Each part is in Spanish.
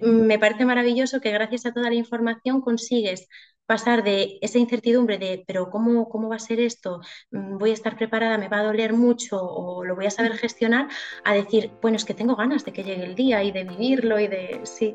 me parece maravilloso que gracias a toda la información consigues pasar de esa incertidumbre de, pero ¿cómo, cómo va a ser esto? Mm, ¿Voy a estar preparada? ¿Me va a doler mucho? ¿O lo voy a saber gestionar? A decir, bueno, es que tengo ganas de que llegue el día y de vivirlo y de, sí.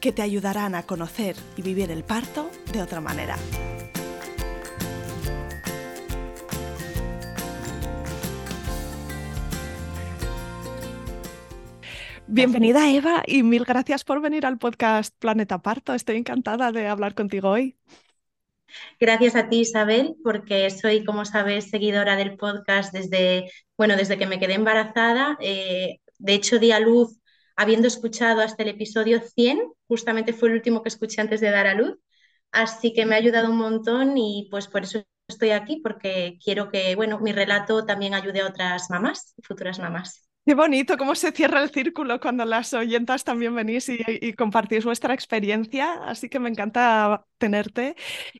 que te ayudarán a conocer y vivir el parto de otra manera. Bienvenida Eva y mil gracias por venir al podcast Planeta Parto. Estoy encantada de hablar contigo hoy. Gracias a ti, Isabel, porque soy, como sabes, seguidora del podcast desde, bueno, desde que me quedé embarazada. Eh, de hecho, di a luz habiendo escuchado hasta el episodio 100, justamente fue el último que escuché antes de dar a luz, así que me ha ayudado un montón y pues por eso estoy aquí, porque quiero que, bueno, mi relato también ayude a otras mamás, futuras mamás. Qué bonito cómo se cierra el círculo cuando las oyentas también venís y, compartís vuestra experiencia, así que me encanta tenerte.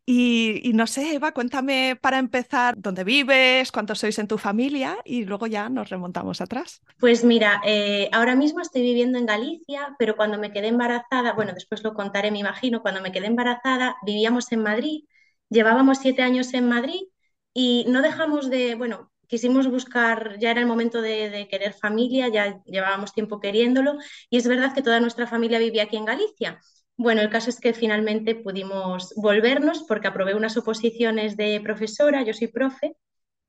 Y, no sé, Eva, cuéntame para empezar dónde vives, cuántos sois en tu familia y luego ya nos remontamos atrás. Pues mira, eh, ahora mismo estoy viviendo en Galicia, pero cuando me quedé embarazada, bueno, después lo contaré, me imagino, cuando me quedé embarazada vivíamos en Madrid, llevábamos siete años en Madrid y no dejamos de, bueno, quisimos buscar, ya era el momento de, querer familia, ya llevábamos tiempo queriéndolo y es verdad que toda nuestra familia vivía aquí en Galicia. Bueno, el caso es que finalmente pudimos volvernos porque aprobé unas oposiciones de profesora, yo soy profe,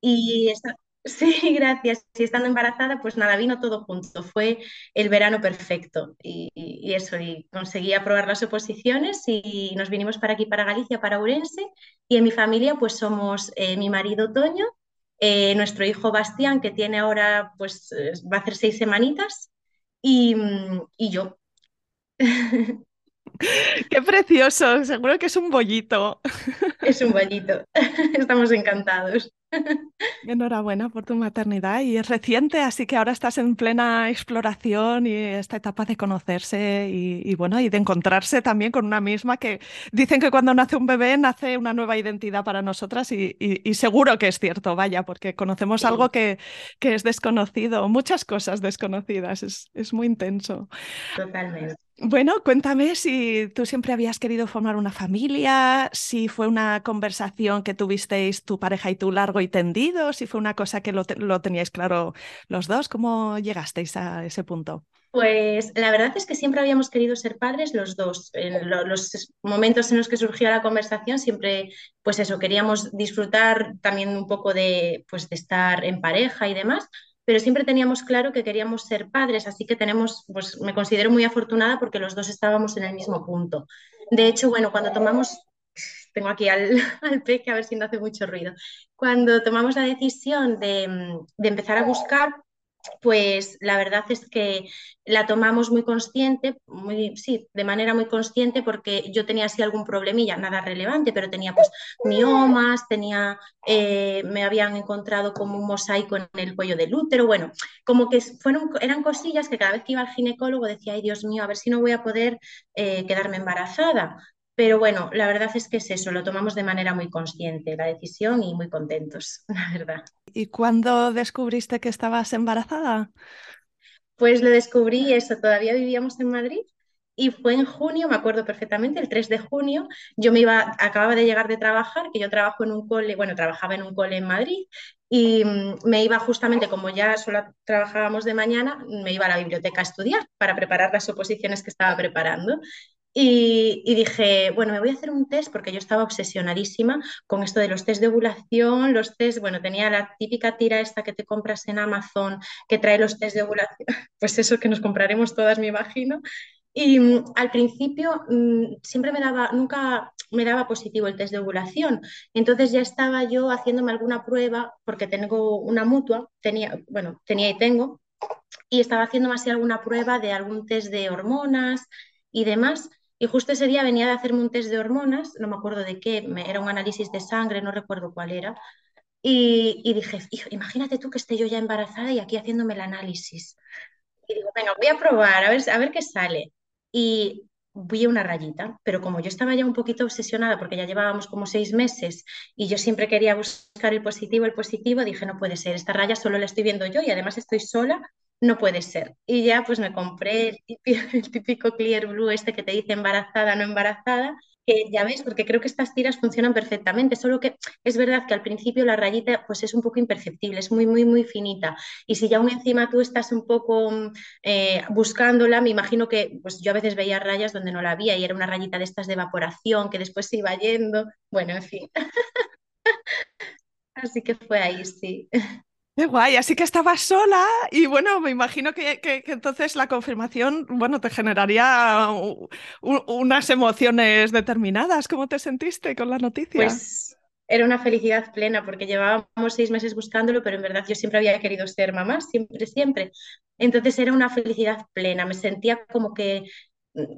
y sí, gracias. Y estando embarazada, pues nada, vino todo junto. Fue el verano perfecto y, eso, y conseguí aprobar las oposiciones y nos vinimos para aquí, para Galicia, para Urense. Y en mi familia, pues somos eh, mi marido Toño, eh, nuestro hijo Bastián, que tiene ahora, pues eh, va a hacer seis semanitas, y, y yo. Qué precioso, seguro que es un bollito. Es un bollito, estamos encantados. Enhorabuena por tu maternidad y es reciente, así que ahora estás en plena exploración y esta etapa de conocerse y, bueno, y de encontrarse también con una misma que dicen que cuando nace un bebé nace una nueva identidad para nosotras y, seguro que es cierto, vaya, porque conocemos algo que, que, es desconocido, muchas cosas desconocidas, es, es muy intenso. Totalmente. Bueno, cuéntame si tú siempre habías querido formar una familia, si fue una conversación que tuvisteis tu pareja y tú largo y tendido, si fue una cosa que lo, teníais claro los dos, ¿cómo llegasteis a ese punto? Pues la verdad es que siempre habíamos querido ser padres los dos. En los momentos en los que surgió la conversación, siempre, pues eso, queríamos disfrutar también un poco de, pues, de estar en pareja y demás pero siempre teníamos claro que queríamos ser padres, así que tenemos, pues me considero muy afortunada porque los dos estábamos en el mismo punto. De hecho, bueno, cuando tomamos, tengo aquí al, al peque a ver si no hace mucho ruido, cuando tomamos la decisión de, de empezar a buscar, pues la verdad es que la tomamos muy consciente, muy, sí, de manera muy consciente porque yo tenía así algún problemilla, nada relevante, pero tenía pues miomas, tenía, eh, me habían encontrado como un mosaico en el cuello del útero, bueno, como que fueron, eran cosillas que cada vez que iba al ginecólogo decía, ay Dios mío, a ver si no voy a poder eh, quedarme embarazada. Pero bueno, la verdad es que es eso, lo tomamos de manera muy consciente, la decisión, y muy contentos, la verdad. ¿Y cuándo descubriste que estabas embarazada? Pues lo descubrí eso, todavía vivíamos en Madrid y fue en junio, me acuerdo perfectamente, el 3 de junio, yo me iba, acababa de llegar de trabajar, que yo trabajo en un cole, bueno, trabajaba en un cole en Madrid y mm, me iba justamente, como ya solo trabajábamos de mañana, me iba a la biblioteca a estudiar para preparar las oposiciones que estaba preparando. Y, dije, bueno, me voy a hacer un test porque yo estaba obsesionadísima con esto de los test de ovulación, los test, bueno, tenía la típica tira esta que te compras en Amazon que trae los test de ovulación, pues eso que nos compraremos todas, me imagino. Y mm, al principio mm, siempre me daba, nunca me daba positivo el test de ovulación. Entonces ya estaba yo haciéndome alguna prueba, porque tengo una mutua, tenía, bueno, tenía y tengo, y estaba haciéndome así alguna prueba de algún test de hormonas y demás. Y justo ese día venía de hacerme un test de hormonas, no me acuerdo de qué, era un análisis de sangre, no recuerdo cuál era. Y, y dije, imagínate tú que esté yo ya embarazada y aquí haciéndome el análisis. Y digo, venga, voy a probar, a ver, a ver qué sale. Y vi una rayita, pero como yo estaba ya un poquito obsesionada porque ya llevábamos como seis meses y yo siempre quería buscar el positivo, el positivo, dije, no puede ser, esta raya solo la estoy viendo yo y además estoy sola, no puede ser. Y ya pues me compré el típico, el típico Clear Blue este que te dice embarazada, no embarazada, ya ves, porque creo que estas tiras funcionan perfectamente, solo que es verdad que al principio la rayita pues es un poco imperceptible, es muy, muy, muy finita. Y si ya aún encima tú estás un poco eh, buscándola, me imagino que pues yo a veces veía rayas donde no la había y era una rayita de estas de evaporación que después se iba yendo. Bueno, en fin. Así que fue ahí, sí. Guay, así que estabas sola y bueno, me imagino que, entonces la confirmación, bueno, te generaría unas emociones determinadas. ¿Cómo te sentiste con la noticia? Pues era una felicidad plena porque llevábamos seis meses buscándolo, pero en verdad yo siempre había querido ser mamá, siempre, siempre. Entonces era una felicidad plena, me sentía como que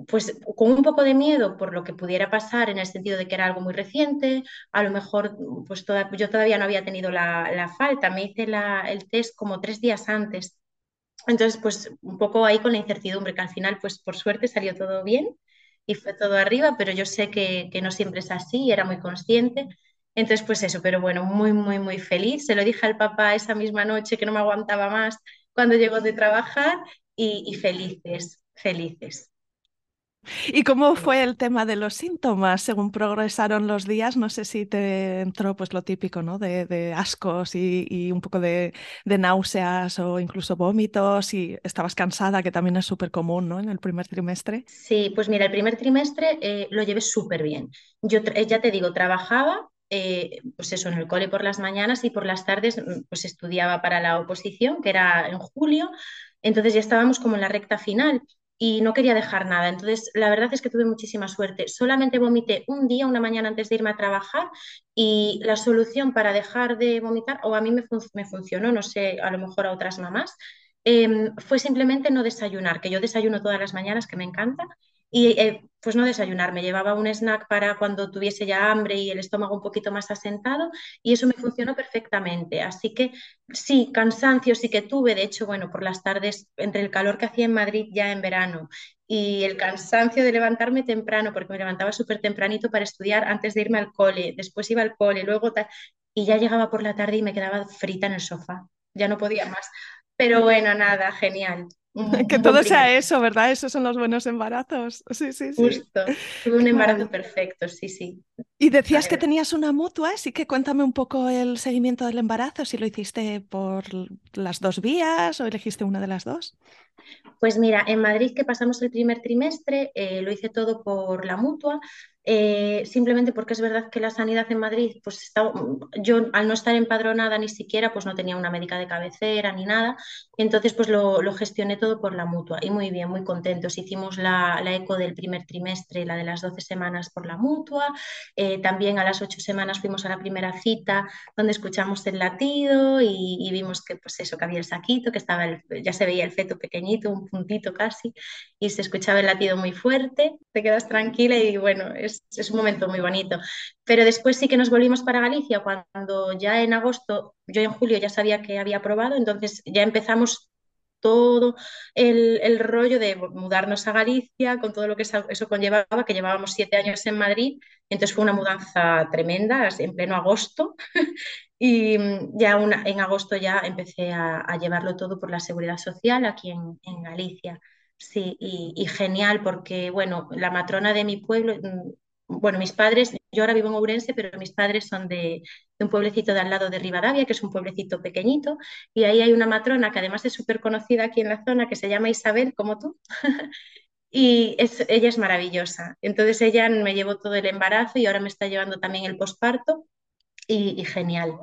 pues con un poco de miedo por lo que pudiera pasar en el sentido de que era algo muy reciente, a lo mejor pues yo todavía no había tenido la, falta, me hice el test como tres días antes. Entonces, pues un poco ahí con la incertidumbre, que al final, pues por suerte salió todo bien y fue todo arriba, pero yo sé que, no siempre es así, era muy consciente. Entonces, pues eso, pero bueno, muy, muy, muy feliz. Se lo dije al papá esa misma noche que no me aguantaba más cuando llegó de trabajar y felices, felices. ¿Y cómo fue el tema de los síntomas según progresaron los días? No sé si te entró pues lo típico, ¿no? De, ascos y, un poco de, náuseas o incluso vómitos y estabas cansada, que también es súper común, ¿no? En el primer trimestre. Sí, pues mira, el primer trimestre eh, lo llevé súper bien. Yo eh, ya te digo, trabajaba eh, pues eso, en el cole por las mañanas y por las tardes mm, pues estudiaba para la oposición, que era en julio, entonces ya estábamos como en la recta final y no quería dejar nada. Entonces, la verdad es que tuve muchísima suerte. Solamente vomité un día, una mañana antes de irme a trabajar y la solución para dejar de vomitar, o a mí me, me funcionó, no sé, a lo mejor a otras mamás, em, fue simplemente no desayunar, que yo desayuno todas las mañanas, que me encanta, y eh, pues no desayunar, me llevaba un snack para cuando tuviese ya hambre y el estómago un poquito más asentado y eso me funcionó perfectamente. Así que sí, cansancio sí que tuve, de hecho, bueno, por las tardes, entre el calor que hacía en Madrid ya en verano y el cansancio de levantarme temprano, porque me levantaba súper tempranito para estudiar antes de irme al cole, después iba al cole, luego tal, y ya llegaba por la tarde y me quedaba frita en el sofá, ya no podía más. Pero bueno, nada, genial. Que todo sea eso, ¿verdad? Esos son los buenos embarazos. Sí, sí, sí. Justo. Tuve un embarazo perfecto, sí, sí. Y decías que tenías una mutua, así que cuéntame un poco el seguimiento del embarazo, si lo hiciste por las dos vías o elegiste una de las dos. Pues mira, en Madrid que pasamos el primer trimestre, eh, lo hice todo por la mutua. Eh, simplemente porque es verdad que la sanidad en Madrid, pues estaba, yo al no estar empadronada ni siquiera, pues no tenía una médica de cabecera ni nada, entonces pues lo, gestioné todo por la mutua y muy bien, muy contentos. Hicimos la, eco del primer trimestre, la de las 12 semanas por la mutua, eh, también a las 8 semanas fuimos a la primera cita donde escuchamos el latido y, vimos que pues eso, que había el saquito, que estaba ya se veía el feto pequeñito, un puntito casi, y se escuchaba el latido muy fuerte, te quedas tranquila y bueno, es es, un momento muy bonito. Pero después sí que nos volvimos para Galicia cuando ya en agosto, yo en julio ya sabía que había aprobado, entonces ya empezamos todo el, rollo de mudarnos a Galicia, con todo lo que eso conllevaba, que llevábamos siete años en Madrid, entonces fue una mudanza tremenda, en pleno agosto, y ya en agosto ya empecé a, llevarlo todo por la seguridad social aquí en, en Galicia. Sí, y, genial porque, bueno, la matrona de mi pueblo, mm, bueno, mis padres, yo ahora vivo en Ourense, pero mis padres son de, un pueblecito de al lado de Rivadavia, que es un pueblecito pequeñito, y ahí hay una matrona que además es súper conocida aquí en la zona, que se llama Isabel, como tú, y es, ella es maravillosa. Entonces ella me llevó todo el embarazo y ahora me está llevando también el posparto, y genial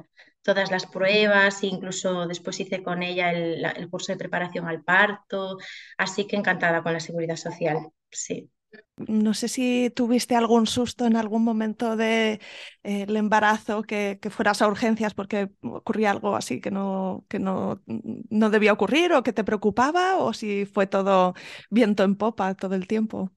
todas las pruebas, incluso después hice con ella el, curso de preparación al parto, así que encantada con la seguridad social. sí. No sé si tuviste algún susto en algún momento del de, eh, embarazo, que, fueras a urgencias porque ocurría algo así que, no, que no, no debía ocurrir o que te preocupaba, o si fue todo viento en popa todo el tiempo.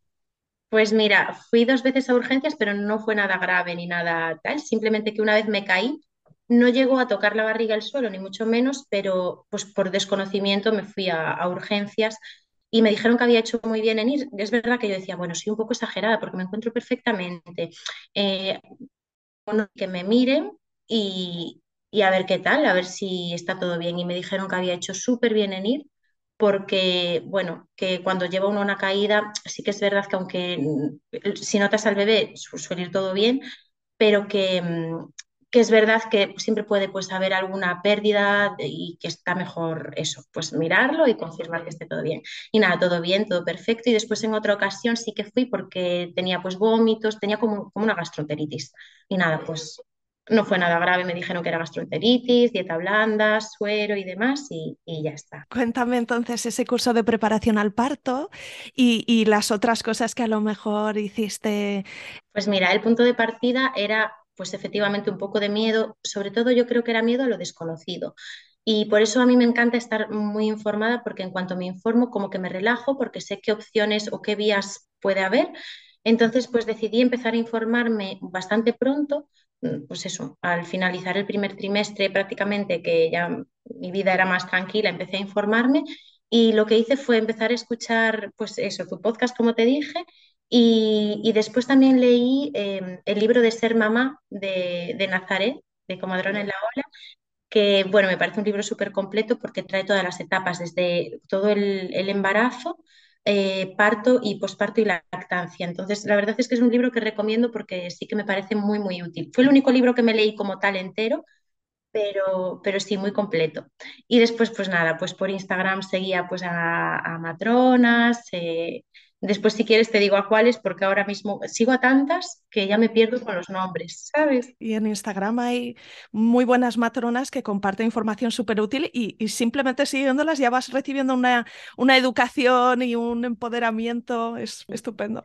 Pues mira, fui dos veces a urgencias, pero no fue nada grave ni nada tal, simplemente que una vez me caí, no llegó a tocar la barriga el suelo, ni mucho menos, pero pues por desconocimiento me fui a, a urgencias y me dijeron que había hecho muy bien en ir. Es verdad que yo decía, bueno, soy un poco exagerada porque me encuentro perfectamente. Eh, que me miren y, y, a ver qué tal, a ver si está todo bien. Y me dijeron que había hecho súper bien en ir porque, bueno, que cuando lleva uno una caída, sí que es verdad que aunque mm, si notas al bebé suele ir todo bien, pero que, mm, que es verdad que siempre puede pues haber alguna pérdida y que está mejor eso, pues mirarlo y confirmar que esté todo bien. Y nada, todo bien, todo perfecto. Y después en otra ocasión sí que fui porque tenía pues vómitos, tenía como, como una gastroenteritis. Y nada, pues no fue nada grave, me dijeron que era gastroenteritis, dieta blanda, suero y demás, y, y, ya está. Cuéntame entonces ese curso de preparación al parto y, y, las otras cosas que a lo mejor hiciste. Pues mira, el punto de partida era pues efectivamente un poco de miedo, sobre todo yo creo que era miedo a lo desconocido. Y por eso a mí me encanta estar muy informada porque en cuanto me informo como que me relajo porque sé qué opciones o qué vías puede haber. Entonces pues decidí empezar a informarme bastante pronto, pues eso, al finalizar el primer trimestre prácticamente que ya mi vida era más tranquila, empecé a informarme y lo que hice fue empezar a escuchar pues eso, tu podcast como te dije y, después también leí em, el libro de Ser Mamá de, de Nazaret, de Comadrón en la Ola, que bueno, me parece un libro súper completo porque trae todas las etapas, desde todo el, embarazo, eh, parto y posparto y lactancia. Entonces, la verdad es que es un libro que recomiendo porque sí que me parece muy, muy útil. Fue el único libro que me leí como tal entero, pero, pero sí, muy completo. Y después, pues nada, pues por Instagram seguía pues a, a matronas, eh, Después, si quieres, te digo a cuáles, porque ahora mismo sigo a tantas que ya me pierdo con los nombres, ¿sabes? Y en Instagram hay muy buenas matronas que comparten información súper útil y, simplemente siguiéndolas ya vas recibiendo una, una educación y un empoderamiento. Es estupendo.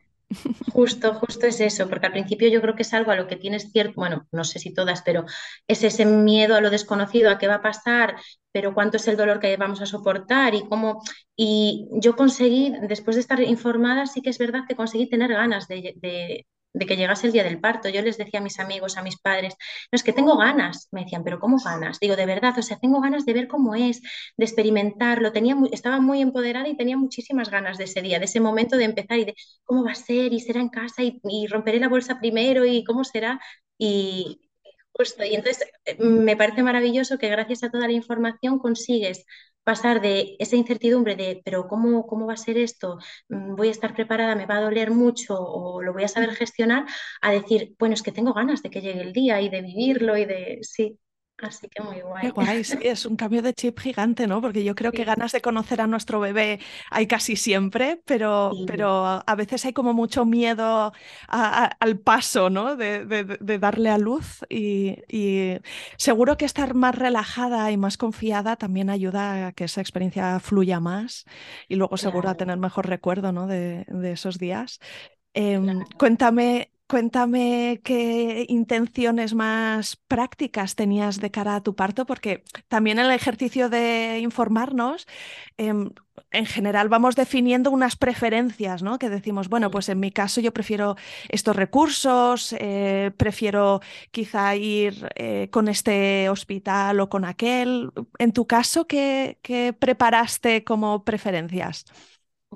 Justo, justo es eso, porque al principio yo creo que es algo a lo que tienes cierto, bueno, no sé si todas, pero es ese miedo a lo desconocido, a qué va a pasar, pero cuánto es el dolor que vamos a soportar y cómo. Y yo conseguí, después de estar informada, sí que es verdad que conseguí tener ganas de, de que llegase el día del parto. Yo les decía a mis amigos, a mis padres, no es que tengo ganas. Me decían, pero ¿cómo ganas? Digo, de verdad, o sea, tengo ganas de ver cómo es, de experimentarlo. Tenía estaba muy empoderada y tenía muchísimas ganas de ese día, de ese momento de empezar y de cómo va a ser y será en casa y, y romperé la bolsa primero y cómo será. Y, y entonces eh, me parece maravilloso que gracias a toda la información consigues pasar de esa incertidumbre de, pero ¿cómo, cómo va a ser esto? Mm, ¿Voy a estar preparada? ¿Me va a doler mucho? ¿O lo voy a saber gestionar? A decir, bueno, es que tengo ganas de que llegue el día y de vivirlo y de, sí, Así que muy guay. Qué guay, sí, es un cambio de chip gigante, ¿no? Porque yo creo que ganas de conocer a nuestro bebé hay casi siempre, pero, pero a veces hay como mucho miedo al paso, ¿no? De, de, darle a luz y, y, seguro que estar más relajada y más confiada también ayuda a que esa experiencia fluya más y luego seguro a tener mejor recuerdo, ¿no? De, esos días. Em, cuéntame Cuéntame qué intenciones más prácticas tenías de cara a tu parto, porque también en el ejercicio de informarnos, em, en general vamos definiendo unas preferencias, ¿no? Que decimos, bueno, pues en mi caso yo prefiero estos recursos, eh, prefiero quizá ir eh, con este hospital o con aquel. En tu caso, ¿qué, qué preparaste como preferencias?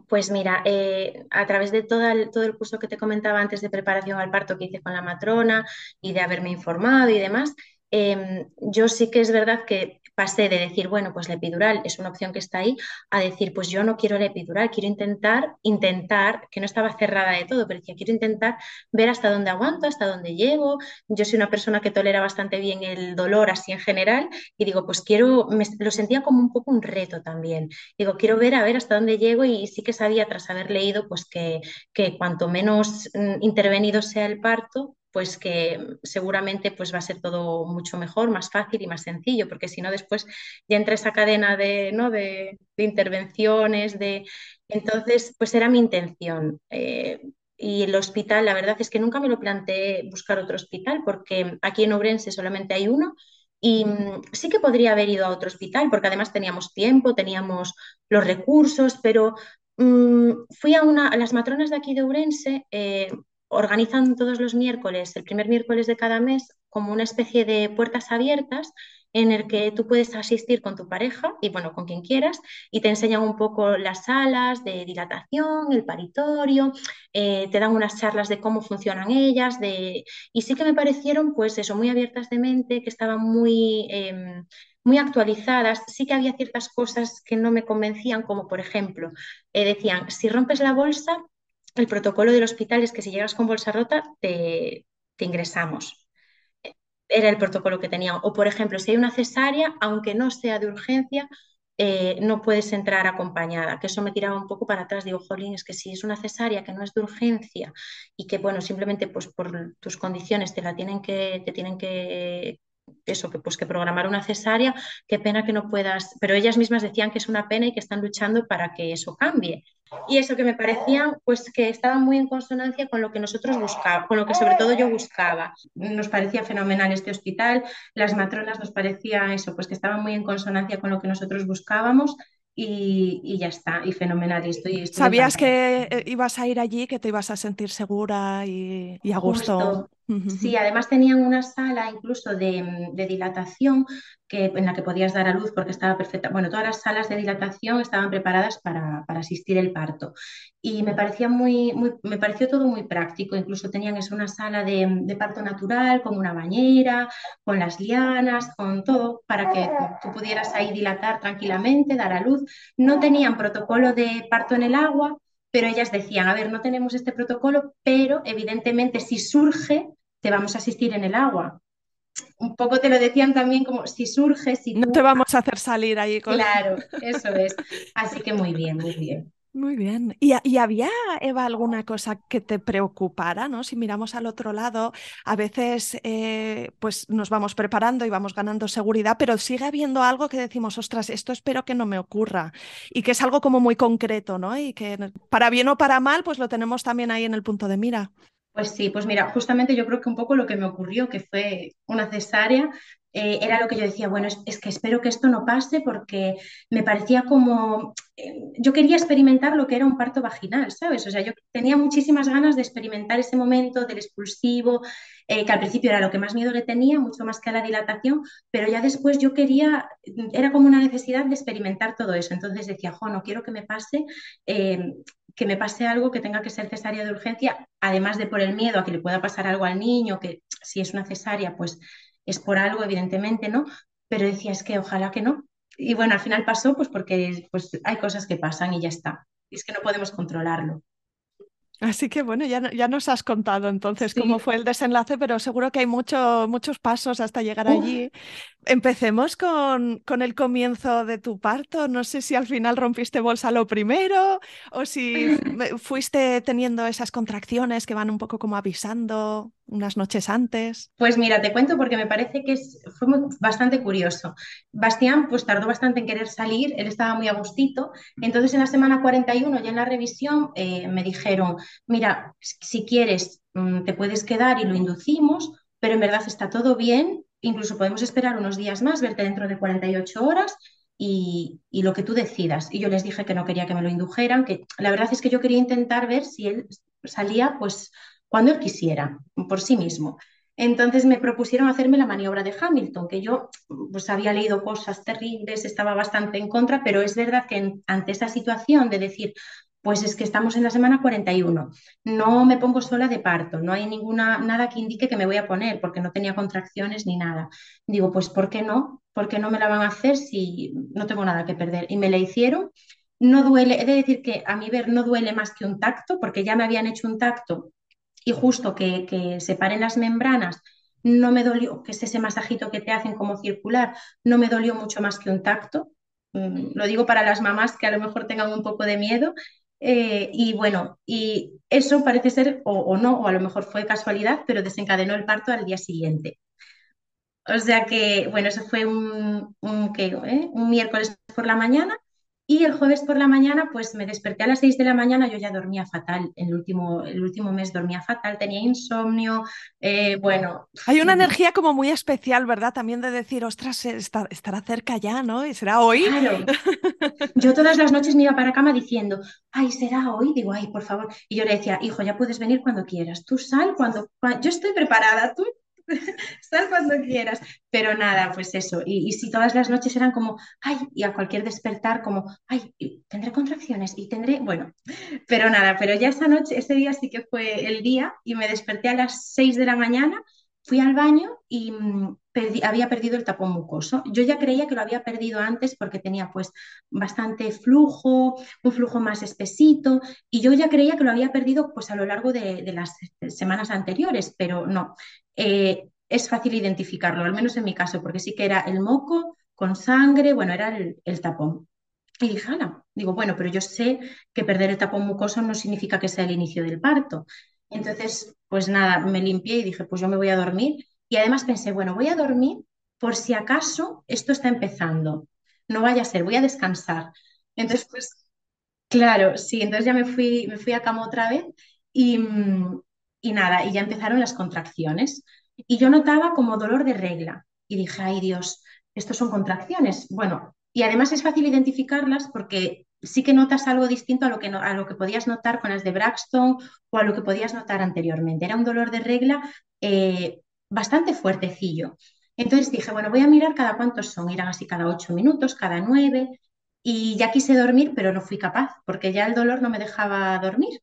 Pues mira, eh, a través de todo el, todo el curso que te comentaba antes de preparación al parto que hice con la matrona y de haberme informado y demás, em, yo sí que es verdad que pasé de decir, bueno, pues la epidural es una opción que está ahí, a decir, pues yo no quiero la epidural, quiero intentar, intentar, que no estaba cerrada de todo, pero decía, quiero intentar ver hasta dónde aguanto, hasta dónde llego. Yo soy una persona que tolera bastante bien el dolor así en general y digo, pues quiero, lo sentía como un poco un reto también. Digo, quiero ver a ver hasta dónde llego y sí que sabía tras haber leído pues que, que cuanto menos mm, intervenido sea el parto, pues que seguramente pues va a ser todo mucho mejor, más fácil y más sencillo, porque si no después ya entra esa cadena de, ¿no? de, intervenciones, de... Entonces, pues era mi intención. Eh, y el hospital, la verdad es que nunca me lo planteé buscar otro hospital, porque aquí en Obrense solamente hay uno. Y mm, sí que podría haber ido a otro hospital, porque además teníamos tiempo, teníamos los recursos, pero mm, fui a una, a las matronas de aquí de Ourense, eh, organizan todos los miércoles, el primer miércoles de cada mes, como una especie de puertas abiertas en el que tú puedes asistir con tu pareja y bueno, con quien quieras, y te enseñan un poco las salas de dilatación, el paritorio, eh, te dan unas charlas de cómo funcionan ellas, de... y sí que me parecieron pues eso, muy abiertas de mente, que estaban muy... Em, muy actualizadas, sí que había ciertas cosas que no me convencían, como por ejemplo, eh, decían, si rompes la bolsa, el protocolo del hospital es que si llegas con bolsa rota, te, ingresamos. Era el protocolo que tenían. O, por ejemplo, si hay una cesárea, aunque no sea de urgencia, eh, no puedes entrar acompañada, que eso me tiraba un poco para atrás. Digo, jolín, es que si es una cesárea que no es de urgencia y que, bueno, simplemente pues por tus condiciones te la tienen que, te tienen que, eso, pues que programar una cesárea, qué pena que no puedas, pero ellas mismas decían que es una pena y que están luchando para que eso cambie. Y eso que me parecía, pues que estaba muy en consonancia con lo que nosotros buscábamos, con lo que sobre todo yo buscaba. Nos parecía fenomenal este hospital, las matronas nos parecía eso, pues que estaba muy en consonancia con lo que nosotros buscábamos y, ya está, y fenomenal. Y estoy, ¿Sabías que eh, ibas a ir allí, que te ibas a sentir segura y, a gusto? Sí, además tenían una sala incluso de, dilatación que, en la que podías dar a luz porque estaba perfecta. Bueno, todas las salas de dilatación estaban preparadas para, asistir el parto. Y me parecía muy, me pareció todo muy práctico. Incluso tenían eso, una sala de, parto natural, con una bañera, con las lianas, con todo, para que tú pudieras ahí dilatar tranquilamente, dar a luz. No tenían protocolo de parto en el agua, pero ellas decían, a ver, no tenemos este protocolo, pero evidentemente si surge, te vamos a asistir en el agua. Un poco te lo decían también como si surge, si... No te vamos a hacer salir ahí con... Claro, eso es. Así que muy bien, muy bien. Muy bien. ¿Y, había, Eva, alguna cosa que te preocupara? ¿no? Si miramos al otro lado, a veces eh, pues nos vamos preparando y vamos ganando seguridad, pero sigue habiendo algo que decimos, ostras, esto espero que no me ocurra. Y que es algo como muy concreto, ¿no? Y que para bien o para mal, pues lo tenemos también ahí en el punto de mira. Pues sí, pues mira, justamente yo creo que un poco lo que me ocurrió, que fue una cesárea, eh, era lo que yo decía, bueno, es, que espero que esto no pase porque me parecía como, eh, yo quería experimentar lo que era un parto vaginal, ¿sabes? O sea, yo tenía muchísimas ganas de experimentar ese momento del expulsivo, eh, que al principio era lo que más miedo le tenía, mucho más que a la dilatación, pero ya después yo quería, era como una necesidad de experimentar todo eso. Entonces decía, jo, no quiero que me pase que me pase algo que tenga que ser cesárea de urgencia, además de por el miedo a que le pueda pasar algo al niño, que si es una cesárea, pues es por algo, evidentemente, ¿no? Pero decía, es que ojalá que no. Y bueno, al final pasó, pues porque pues, hay cosas que pasan y ya está. Y es que no podemos controlarlo. Así que bueno, ya, ya nos has contado entonces cómo fue el desenlace, pero seguro que hay mucho, muchos pasos hasta llegar allí. Empecemos con, con, el comienzo de tu parto. No sé si al final rompiste bolsa lo primero o si fuiste teniendo esas contracciones que van un poco como avisando unas noches antes. Pues mira, te cuento porque me parece que fue bastante curioso. Bastián pues tardó bastante en querer salir, él estaba muy a gustito. Entonces en la semana 41 ya en la revisión eh, me dijeron, mira, si quieres mm, te puedes quedar y lo inducimos, pero en verdad está todo bien, incluso podemos esperar unos días más, verte dentro de 48 horas y, y, lo que tú decidas. Y yo les dije que no quería que me lo indujeran, que la verdad es que yo quería intentar ver si él salía pues cuando él quisiera, por sí mismo. Entonces me propusieron hacerme la maniobra de Hamilton, que yo pues había leído cosas terribles, estaba bastante en contra, pero es verdad que ante esa situación de decir, pues es que estamos en la semana 41, no me pongo sola de parto, no hay ninguna nada que indique que me voy a poner porque no tenía contracciones ni nada. Digo, pues ¿por qué no? ¿Por qué no me la van a hacer si no tengo nada que perder? Y me la hicieron. No duele, he de decir que a mi ver no duele más que un tacto, porque ya me habían hecho un tacto y justo que, que separen las membranas, no me dolió, que es ese masajito que te hacen como circular, no me dolió mucho más que un tacto. Mm, lo digo para las mamás que a lo mejor tengan un poco de miedo Eh, y bueno, y eso parece ser, o, no, o a lo mejor fue casualidad, pero desencadenó el parto al día siguiente. O sea que, bueno, eso fue un, un, ¿eh? un miércoles por la mañana y el jueves por la mañana, pues me desperté a las 6 de la mañana, yo ya dormía fatal, el último, el último mes dormía fatal, tenía insomnio, eh, bueno. Hay una energía como muy especial, ¿verdad? También de decir, ostras, estará cerca ya, ¿no? ¿Y será hoy? Claro. Yo todas las noches me iba para cama diciendo, ay, será hoy, digo, ay, por favor. Y yo le decía, hijo, ya puedes venir cuando quieras, tú sal cuando, cuando... yo estoy preparada, tú Sal cuando quieras. Pero nada, pues eso. Y, si todas las noches eran como, ay, y a cualquier despertar como, ay, tendré contracciones y tendré, bueno, pero nada, pero ya esa noche, ese día sí que fue el día y me desperté a las 6 de la mañana, fui al baño y mm, había perdido el tapón mucoso. Yo ya creía que lo había perdido antes porque tenía pues bastante flujo, un flujo más espesito y yo ya creía que lo había perdido pues a lo largo de, de las semanas anteriores, pero no. Eh, es fácil identificarlo, al menos en mi caso, porque sí que era el moco con sangre, bueno, era el, tapón. Y dije, digo, bueno, pero yo sé que perder el tapón mucoso no significa que sea el inicio del parto. Entonces, pues nada, me limpié y dije, pues yo me voy a dormir. Y además pensé, bueno, voy a dormir por si acaso esto está empezando. No vaya a ser, voy a descansar. Entonces, pues, claro, sí, entonces ya me fui, me fui a cama otra vez y, mm, y nada, y ya empezaron las contracciones. Y yo notaba como dolor de regla. Y dije, ay Dios, estos son contracciones. Bueno, y además es fácil identificarlas porque sí que notas algo distinto a lo que, a lo que podías notar con las de Braxton o a lo que podías notar anteriormente. Era un dolor de regla eh, bastante fuertecillo. Entonces dije, bueno, voy a mirar cada cuántos son. Irán así cada ocho minutos, cada nueve. Y ya quise dormir, pero no fui capaz porque ya el dolor no me dejaba dormir.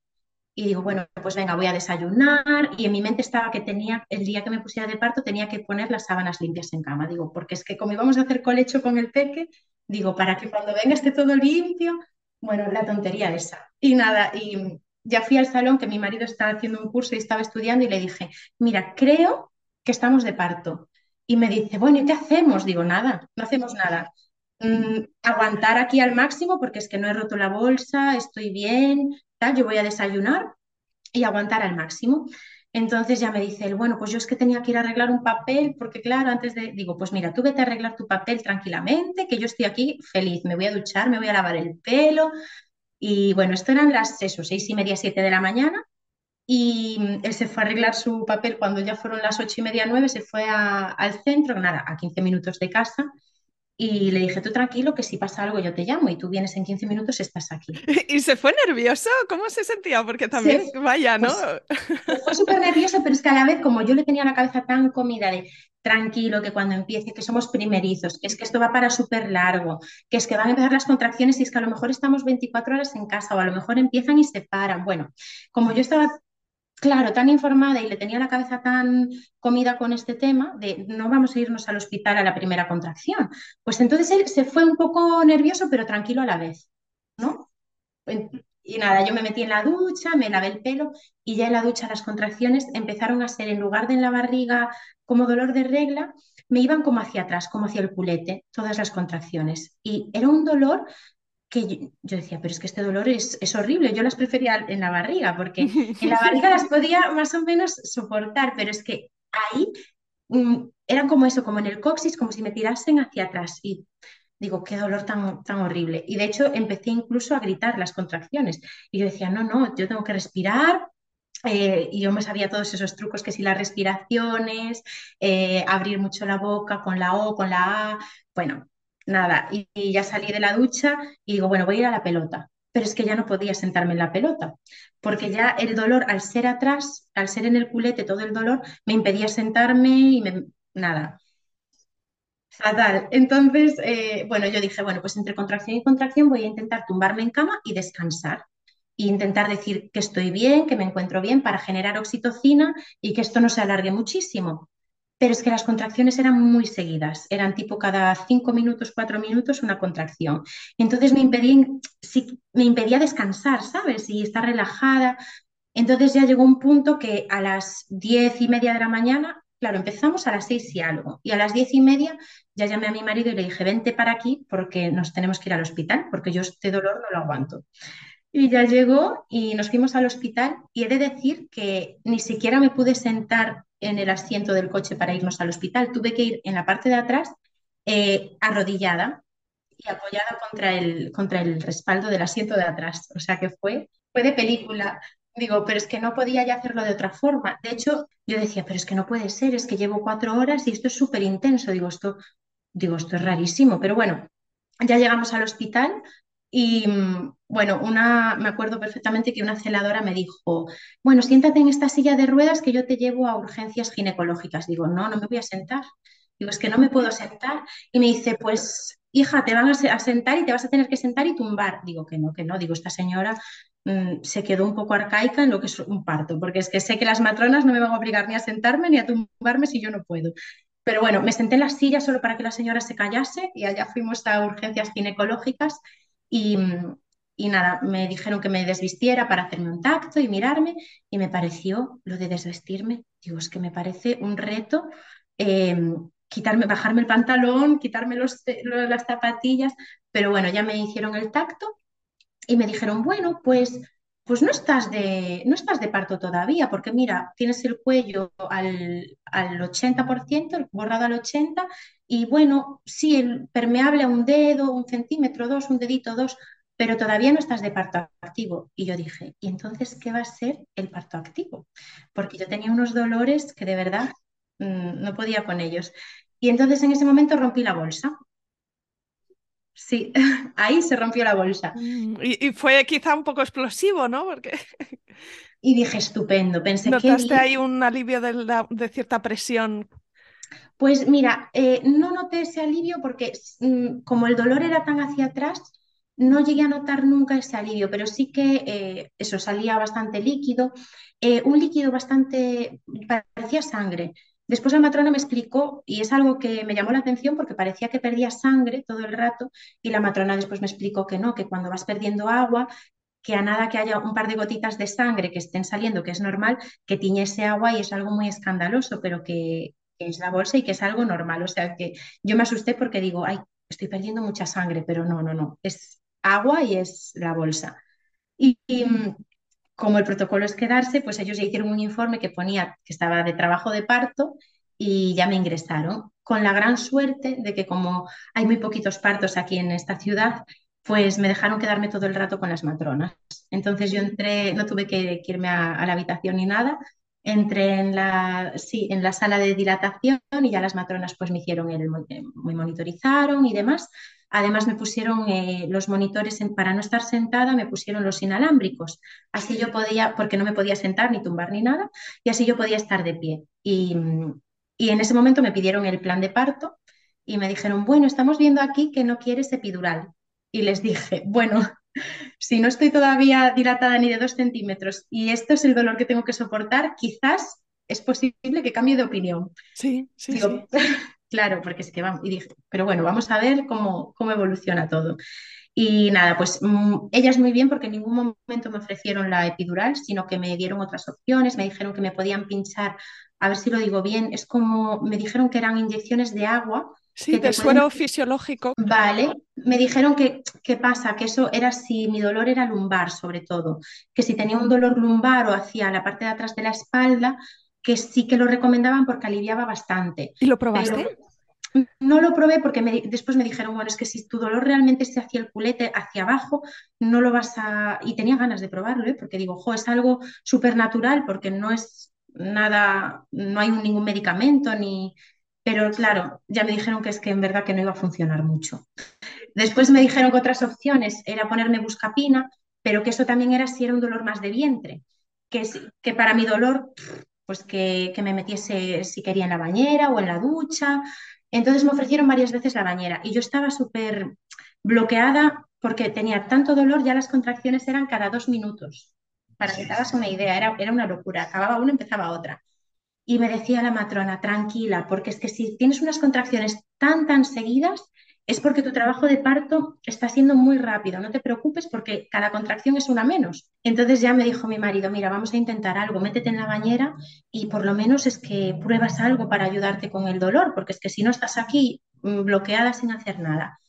Y digo, bueno, pues venga, voy a desayunar. Y en mi mente estaba que tenía, el día que me pusiera de parto, tenía que poner las sábanas limpias en cama. Digo, porque es que como íbamos a hacer colecho con el peque, digo, para que cuando venga esté todo limpio. Bueno, la tontería esa. Y nada, y ya fui al salón que mi marido estaba haciendo un curso y estaba estudiando y le dije, mira, creo que estamos de parto. Y me dice, bueno, ¿y qué hacemos? Digo, nada, no hacemos nada. Mm, aguantar aquí al máximo porque es que no he roto la bolsa, estoy bien, yo voy a desayunar y aguantar al máximo. Entonces ya me dice él, bueno, pues yo es que tenía que ir a arreglar un papel, porque claro, antes de, digo, pues mira, tú vete a arreglar tu papel tranquilamente, que yo estoy aquí feliz, me voy a duchar, me voy a lavar el pelo. Y bueno, esto eran las, eso, seis y media, siete de la mañana. Y él se fue a arreglar su papel cuando ya fueron las ocho y media, nueve, se fue al centro, nada, a 15 minutos de casa. Y le dije, tú tranquilo, que si pasa algo yo te llamo y tú vienes en 15 minutos, estás aquí. ¿Y se fue nervioso? ¿Cómo se sentía? Porque también, vaya, ¿no? Pues, fue súper nervioso, pero es que a la vez, como yo le tenía la cabeza tan comida de tranquilo, que cuando empiece, que somos primerizos, que es que esto va para súper largo, que es que van a empezar las contracciones y es que a lo mejor estamos 24 horas en casa o a lo mejor empiezan y se paran. Bueno, como yo estaba claro, tan informada y le tenía la cabeza tan comida con este tema de no vamos a irnos al hospital a la primera contracción. Pues entonces él se fue un poco nervioso, pero tranquilo a la vez, ¿no? Y nada, yo me metí en la ducha, me lavé el pelo y ya en la ducha las contracciones empezaron a ser, en lugar de en la barriga como dolor de regla, me iban como hacia atrás, como hacia el culete, todas las contracciones. Y era un dolor que yo, decía, pero es que este dolor es, es, horrible, yo las prefería en la barriga, porque en la barriga las podía más o menos soportar, pero es que ahí mm, eran como eso, como en el coxis, como si me tirasen hacia atrás. Y digo, qué dolor tan, tan horrible. Y de hecho empecé incluso a gritar las contracciones. Y yo decía, no, no, yo tengo que respirar. Eh, y yo me sabía todos esos trucos, que si las respiraciones, eh, abrir mucho la boca con la O, con la A, bueno, nada, y, ya salí de la ducha y digo, bueno, voy a ir a la pelota. Pero es que ya no podía sentarme en la pelota, porque ya el dolor, al ser atrás, al ser en el culete, todo el dolor, me impedía sentarme y me, nada. Fatal. Entonces, eh, bueno, yo dije, bueno, pues entre contracción y contracción voy a intentar tumbarme en cama y descansar. E intentar decir que estoy bien, que me encuentro bien para generar oxitocina y que esto no se alargue muchísimo pero es que las contracciones eran muy seguidas, eran tipo cada cinco minutos, cuatro minutos una contracción. Entonces me impedía, me impedía descansar, ¿sabes? Y estar relajada. Entonces ya llegó un punto que a las diez y media de la mañana, claro, empezamos a las seis y algo, y a las diez y media ya llamé a mi marido y le dije, vente para aquí porque nos tenemos que ir al hospital, porque yo este dolor no lo aguanto. Y ya llegó y nos fuimos al hospital y he de decir que ni siquiera me pude sentar en el asiento del coche para irnos al hospital. Tuve que ir en la parte de atrás eh, arrodillada y apoyada contra el, contra el respaldo del asiento de atrás. O sea que fue, fue de película. Digo, pero es que no podía ya hacerlo de otra forma. De hecho, yo decía, pero es que no puede ser, es que llevo cuatro horas y esto es súper intenso. Digo, esto, digo, esto es rarísimo. Pero bueno, ya llegamos al hospital y mm, bueno, una, me acuerdo perfectamente que una celadora me dijo, bueno, siéntate en esta silla de ruedas que yo te llevo a urgencias ginecológicas. Digo, no, no me voy a sentar. Digo, es que no me puedo sentar. Y me dice, pues, hija, te van a sentar y te vas a tener que sentar y tumbar. Digo, que no, que no. Digo, esta señora mm, se quedó un poco arcaica en lo que es un parto, porque es que sé que las matronas no me van a obligar ni a sentarme ni a tumbarme si yo no puedo. Pero bueno, me senté en la silla solo para que la señora se callase y allá fuimos a urgencias ginecológicas y, y nada, me dijeron que me desvistiera para hacerme un tacto y mirarme y me pareció lo de desvestirme, digo, es que me parece un reto em, quitarme, bajarme el pantalón, quitarme los, las zapatillas, pero bueno, ya me hicieron el tacto y me dijeron, bueno, pues, pues no, estás de, no estás de parto todavía, porque mira, tienes el cuello al, al 80%, borrado al 80%, y bueno, sí, el permeable a un dedo, un centímetro, dos, un dedito, dos, pero todavía no estás de parto activo. Y yo dije, ¿y entonces qué va a ser el parto activo? Porque yo tenía unos dolores que de verdad mm, no podía con ellos. Y entonces en ese momento rompí la bolsa. Sí, ahí se rompió la bolsa. Mm, y, fue quizá un poco explosivo, ¿no? Porque... Y dije, estupendo, pensé ¿Notaste ahí un alivio de, cierta presión? Pues mira, eh, no noté ese alivio porque mm, como el dolor era tan hacia atrás, no llegué a notar nunca ese alivio, pero sí que eh, eso salía bastante líquido, eh, un líquido bastante, parecía sangre. Después la matrona me explicó, y es algo que me llamó la atención porque parecía que perdía sangre todo el rato, y la matrona después me explicó que no, que cuando vas perdiendo agua, que a nada que haya un par de gotitas de sangre que estén saliendo, que es normal, que tiñe ese agua y es algo muy escandaloso, pero que, que es la bolsa y que es algo normal. O sea que yo me asusté porque digo, ay, estoy perdiendo mucha sangre, pero no, no, no, es agua y es la bolsa. Y, mm, como el protocolo es quedarse, pues ellos ya hicieron un informe que ponía que estaba de trabajo de parto y ya me ingresaron, con la gran suerte de que como hay muy poquitos partos aquí en esta ciudad, pues me dejaron quedarme todo el rato con las matronas. Entonces yo entré, no tuve que, irme a, la habitación ni nada, entré en la, sí, en la sala de dilatación y ya las matronas pues me hicieron el, me monitorizaron y demás. Además me pusieron eh, los monitores para no estar sentada, me pusieron los inalámbricos. Así yo podía, porque no me podía sentar ni tumbar ni nada, y así yo podía estar de pie. Y, y en ese momento me pidieron el plan de parto y me dijeron, bueno, estamos viendo aquí que no quieres epidural. Y les dije, bueno, si no estoy todavía dilatada ni de dos centímetros y esto es el dolor que tengo que soportar, quizás es posible que cambie de opinión. Sí, sí. sí. Claro, porque es que vamos, y dije, pero bueno, vamos a ver cómo, cómo evoluciona todo. Y nada, pues mm, ellas muy bien porque en ningún momento me ofrecieron la epidural, sino que me dieron otras opciones, me dijeron que me podían pinchar, a ver si lo digo bien, es como, me dijeron que eran inyecciones de agua. Sí, de suero fisiológico. Vale, me dijeron que, ¿qué pasa? Que eso era si mi dolor era lumbar sobre todo, que si tenía un dolor lumbar o hacia la parte de atrás de la espalda, que sí que lo recomendaban porque aliviaba bastante. ¿Y lo probaste? no lo probé porque después me dijeron, bueno, es que si tu dolor realmente se hacia el culete, hacia abajo, no lo vas a... Y tenía ganas de probarlo, ¿eh? porque digo, jo, es algo súper natural, porque no es nada, no hay ningún medicamento ni... Pero claro, ya me dijeron que es que en verdad que no iba a funcionar mucho. Después me dijeron que otras opciones era ponerme buscapina, pero que eso también era si era un dolor más de vientre, que, que para mi dolor pues que, me metiese si quería en la bañera o en la ducha. Entonces me ofrecieron varias veces la bañera y yo estaba súper bloqueada porque tenía tanto dolor, ya las contracciones eran cada dos minutos. Para que te hagas una idea, era, era una locura. Acababa una, empezaba otra. Y me decía la matrona, tranquila, porque es que si tienes unas contracciones tan, tan seguidas, es porque tu trabajo de parto está siendo muy rápido, no te preocupes porque cada contracción es una menos. Entonces ya me dijo mi marido, mira, vamos a intentar algo, métete en la bañera y por lo menos es que pruebas algo para ayudarte con el dolor, porque es que si no estás aquí mm, bloqueada sin hacer nada.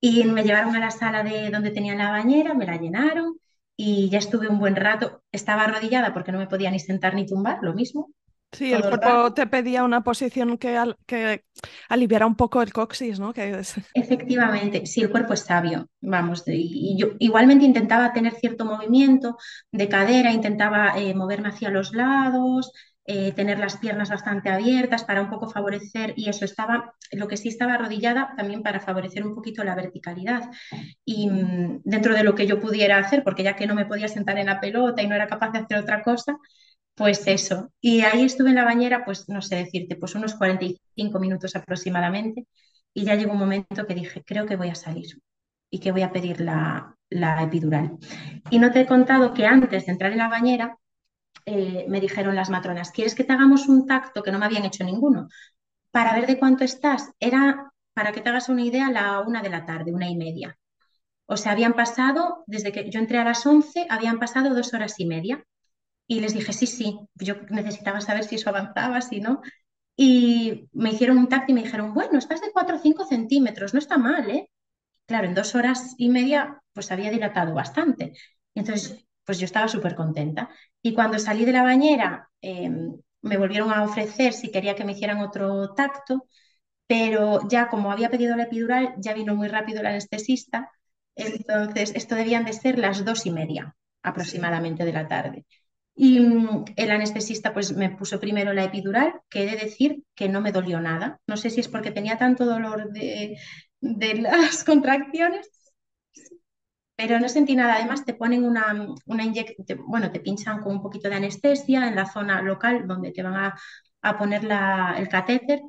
Y me llevaron a la sala de donde tenían la bañera, me la llenaron y ya estuve un buen rato. Estaba arrodillada porque no me podía ni sentar ni tumbar, lo mismo. Sí, el cuerpo te pedía una posición que, que aliviara un poco el coxis, ¿no? Que Efectivamente, sí, el cuerpo es sabio, vamos. Y yo igualmente intentaba tener cierto movimiento de cadera, intentaba eh, moverme hacia los lados, eh, tener las piernas bastante abiertas para un poco favorecer, y eso estaba, lo que sí estaba arrodillada también para favorecer un poquito la verticalidad. Y mm, dentro de lo que yo pudiera hacer, porque ya que no me podía sentar en la pelota y no era capaz de hacer otra cosa, pues eso. Y ahí estuve en la bañera, pues no sé decirte, pues unos 45 minutos aproximadamente, y ya llegó un momento que dije, creo que voy a salir y que voy a pedir la, la epidural. Y no te he contado que antes de entrar en la bañera, eh, me dijeron las matronas, ¿quieres que te hagamos un tacto? Que no me habían hecho ninguno, para ver de cuánto estás. Era, para que te hagas una idea, la una de la tarde, una y media. O sea, habían pasado, desde que yo entré a las 11, habían pasado dos horas y media. Y les dije, sí, sí, yo necesitaba saber si eso avanzaba, si no. Y me hicieron un tacto y me dijeron, bueno, estás de 4 o 5 centímetros, no está mal, ¿eh? Claro, en dos horas y media, pues había dilatado bastante. entonces pues yo estaba súper contenta. Y cuando salí de la bañera, em, me volvieron a ofrecer si quería que me hicieran otro tacto, pero ya como había pedido la epidural, ya vino muy rápido el anestesista. Entonces, esto debían de ser las dos y media aproximadamente de la tarde. Y mm, el anestesista pues me puso primero la epidural, que he de decir que no me dolió nada. No sé si es porque tenía tanto dolor de, las contracciones pero no sentí nada. Además, te ponen una, una inyección, bueno, te pinchan con un poquito de anestesia en la zona local donde te van a, a poner la, el catéter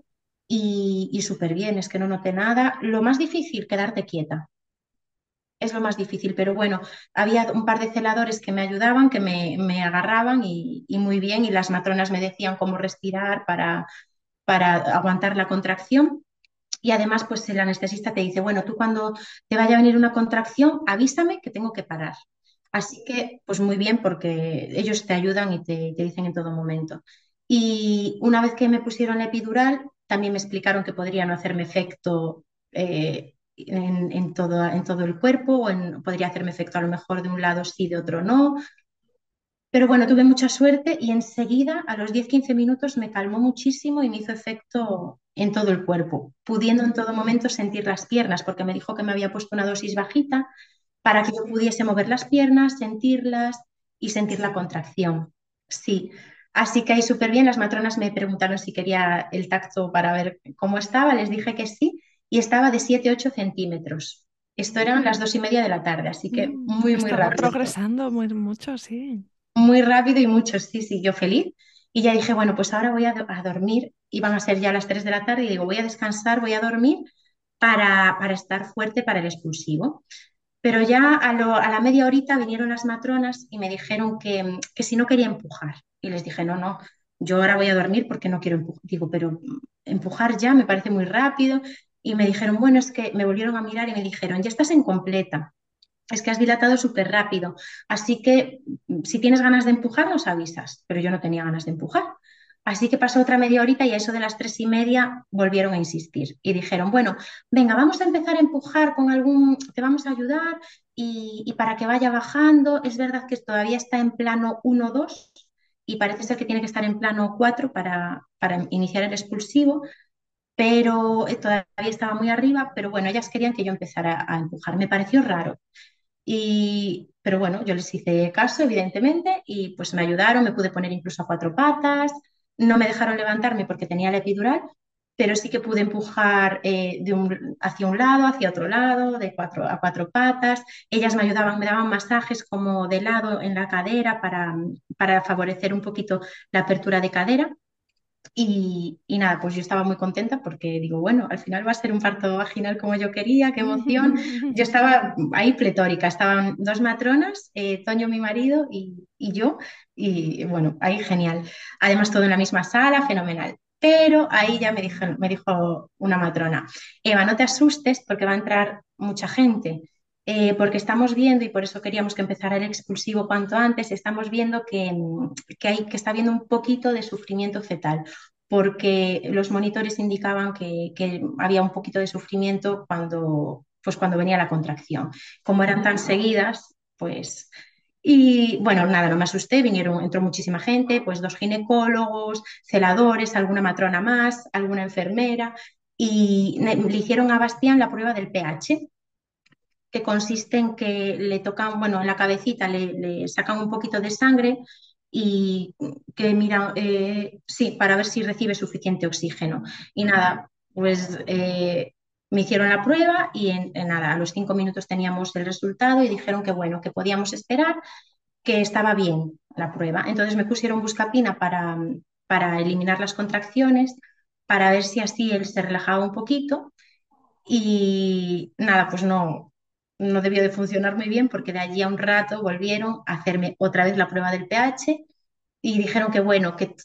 y, y súper bien, es que no noté nada. Lo más difícil, quedarte quieta. Es lo más difícil, pero bueno, había un par de celadores que me ayudaban, que me, me agarraban y, y, muy bien, y las matronas me decían cómo respirar para, para aguantar la contracción. Y además, pues el anestesista te dice, bueno, tú cuando te vaya a venir una contracción, avísame que tengo que parar. Así que, pues muy bien, porque ellos te ayudan y te, dicen en todo momento. Y una vez que me pusieron epidural, también me explicaron que podría no hacerme efecto eh, en, todo, en todo el cuerpo, o en, podría hacerme efecto a lo mejor de un lado sí, de otro no. Pero bueno, tuve mucha suerte y enseguida, a los 10-15 minutos, me calmó muchísimo y me hizo efecto en todo el cuerpo, pudiendo en todo momento sentir las piernas, porque me dijo que me había puesto una dosis bajita para que yo pudiese mover las piernas, sentirlas y sentir la contracción. Sí, así que ahí súper bien. Las matronas me preguntaron si quería el tacto para ver cómo estaba, les dije que sí, y estaba de 7-8 centímetros. Esto eran las dos y media de la tarde, así que mm, muy, muy rápido. progresando muy, mucho, sí. Muy rápido y mucho, sí, sí, yo feliz. Y ya dije, bueno, pues ahora voy a, dormir, iban a ser ya las 3 de la tarde, y digo, voy a descansar, voy a dormir para, para estar fuerte para el expulsivo. Pero ya a, la media horita vinieron las matronas y me dijeron que, que si no quería empujar. Y les dije, no, no, yo ahora voy a dormir porque no quiero empujar. Digo, pero empujar ya me parece muy rápido. Y me dijeron, bueno, es que me volvieron a mirar y me dijeron, ya estás en completa es que has dilatado súper rápido. Así que mm, si tienes ganas de empujar, nos avisas. Pero yo no tenía ganas de empujar. Así que pasó otra media horita y a eso de las tres y media volvieron a insistir y dijeron, bueno, venga, vamos a empezar a empujar con algún, te vamos a ayudar y, para que vaya bajando. Es verdad que todavía está en plano 1-2 y parece ser que tiene que estar en plano 4 para, para iniciar el expulsivo, pero eh, todavía estaba muy arriba, pero bueno, ellas querían que yo empezara a empujar. Me pareció raro. Y, pero bueno, yo les hice caso, evidentemente, y pues me ayudaron, me pude poner incluso a cuatro patas, no me dejaron levantarme porque tenía la epidural, pero sí que pude empujar eh, hacia un lado, hacia otro lado, de cuatro a cuatro patas. Ellas me ayudaban, me daban masajes como de lado en la cadera para, para favorecer un poquito la apertura de cadera. Y, nada, pues yo estaba muy contenta porque digo, bueno, al final va a ser un parto vaginal como yo quería, qué emoción. Yo estaba ahí pletórica, estaban dos matronas, eh, Toño mi marido y, yo, y bueno, ahí genial. Además todo en la misma sala, fenomenal. Pero ahí ya me dijo, me dijo una matrona, Eva, no te asustes porque va a entrar mucha gente. Eh, porque estamos viendo, y por eso queríamos que empezara el expulsivo cuanto antes, estamos viendo que, que, hay, que está habiendo un poquito de sufrimiento fetal, porque los monitores indicaban que, que había un poquito de sufrimiento cuando, pues cuando venía la contracción. Como eran tan seguidas, pues Y bueno, nada, no me asusté, vinieron, entró muchísima gente, pues dos ginecólogos, celadores, alguna matrona más, alguna enfermera, y le hicieron a Bastián la prueba del pH, consiste en que le tocan, bueno, en la cabecita le, sacan un poquito de sangre y que mira, eh, sí, para ver si recibe suficiente oxígeno. Y nada, pues eh, me hicieron la prueba y nada, a los cinco minutos teníamos el resultado y dijeron que bueno, que podíamos esperar, que estaba bien la prueba. Entonces me pusieron buscapina para, para eliminar las contracciones, para ver si así él se relajaba un poquito. Y nada, pues no, no debió de funcionar muy bien porque de allí a un rato volvieron a hacerme otra vez la prueba del pH y dijeron que bueno, que,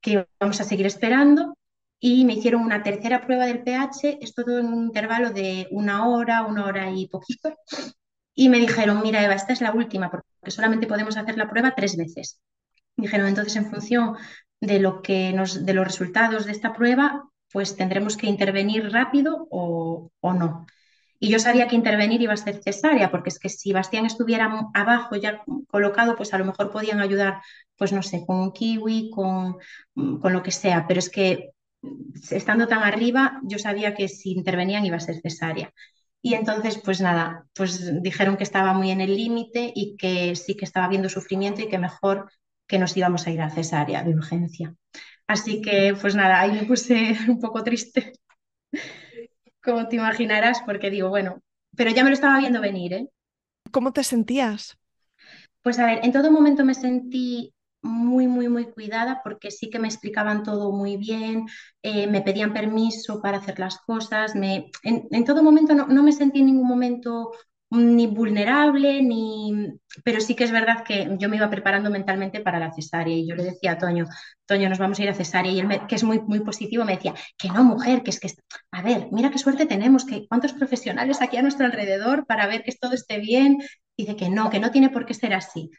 que vamos a seguir esperando y me hicieron una tercera prueba del pH, es todo en un intervalo de una hora, una hora y poquito, y me dijeron, mira Eva, esta es la última porque solamente podemos hacer la prueba tres veces. dijeron, entonces en función de, lo que nos, de los resultados de esta prueba, pues tendremos que intervenir rápido o, o no. Y yo sabía que intervenir iba a ser cesárea, porque es que si Bastián estuviera abajo ya colocado, pues a lo mejor podían ayudar, pues no sé, con un kiwi, con, con lo que sea, pero es que estando tan arriba, yo sabía que si intervenían iba a ser cesárea. Y entonces, pues nada, pues dijeron que estaba muy en el límite y que sí que estaba viendo sufrimiento y que mejor que nos íbamos a ir a cesárea de urgencia. Así que, pues nada, ahí me puse un poco triste, como te imaginarás, porque digo, bueno, pero ya me lo estaba viendo venir, ¿eh? ¿Cómo te sentías? Pues a ver, en todo momento me sentí muy, muy, muy cuidada porque sí que me explicaban todo muy bien, eh, me pedían permiso para hacer las cosas, me, en, todo momento no, me sentí en ningún momento ni vulnerable, ni... pero sí que es verdad que yo me iba preparando mentalmente para la cesárea y yo le decía a Toño, Toño, nos vamos a ir a cesárea y él, que es muy, muy positivo, me decía, que no, mujer, que es que, a ver, mira qué suerte tenemos, que cuántos profesionales aquí a nuestro alrededor para ver que todo esté bien, dice que no, que no tiene por qué ser así.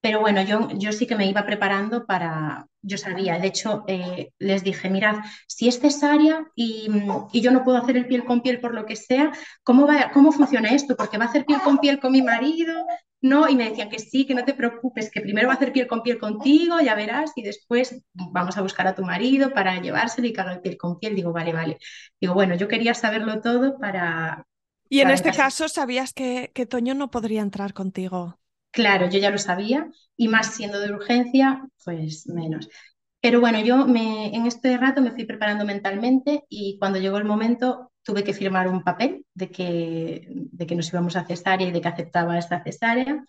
Pero bueno, yo, yo sí que me iba preparando para, yo sabía, de hecho eh, les dije, mirad, si es cesárea y, y, yo no puedo hacer el piel con piel por lo que sea, ¿cómo, va, ¿cómo funciona esto? Porque va a hacer piel con piel con mi marido, ¿no? Y me decían que sí, que no te preocupes, que primero va a hacer piel con piel contigo, ya verás, y después vamos a buscar a tu marido para llevárselo y que haga el piel con piel. Digo, vale, vale. Digo, bueno, yo quería saberlo todo para... Y en este caso sabías que, que Toño no podría entrar contigo. Claro, yo ya lo sabía y más siendo de urgencia, pues menos. Pero bueno, yo me, en este rato me fui preparando mentalmente y cuando llegó el momento tuve que firmar un papel de que, de que nos íbamos a cesárea y de que aceptaba esta cesárea.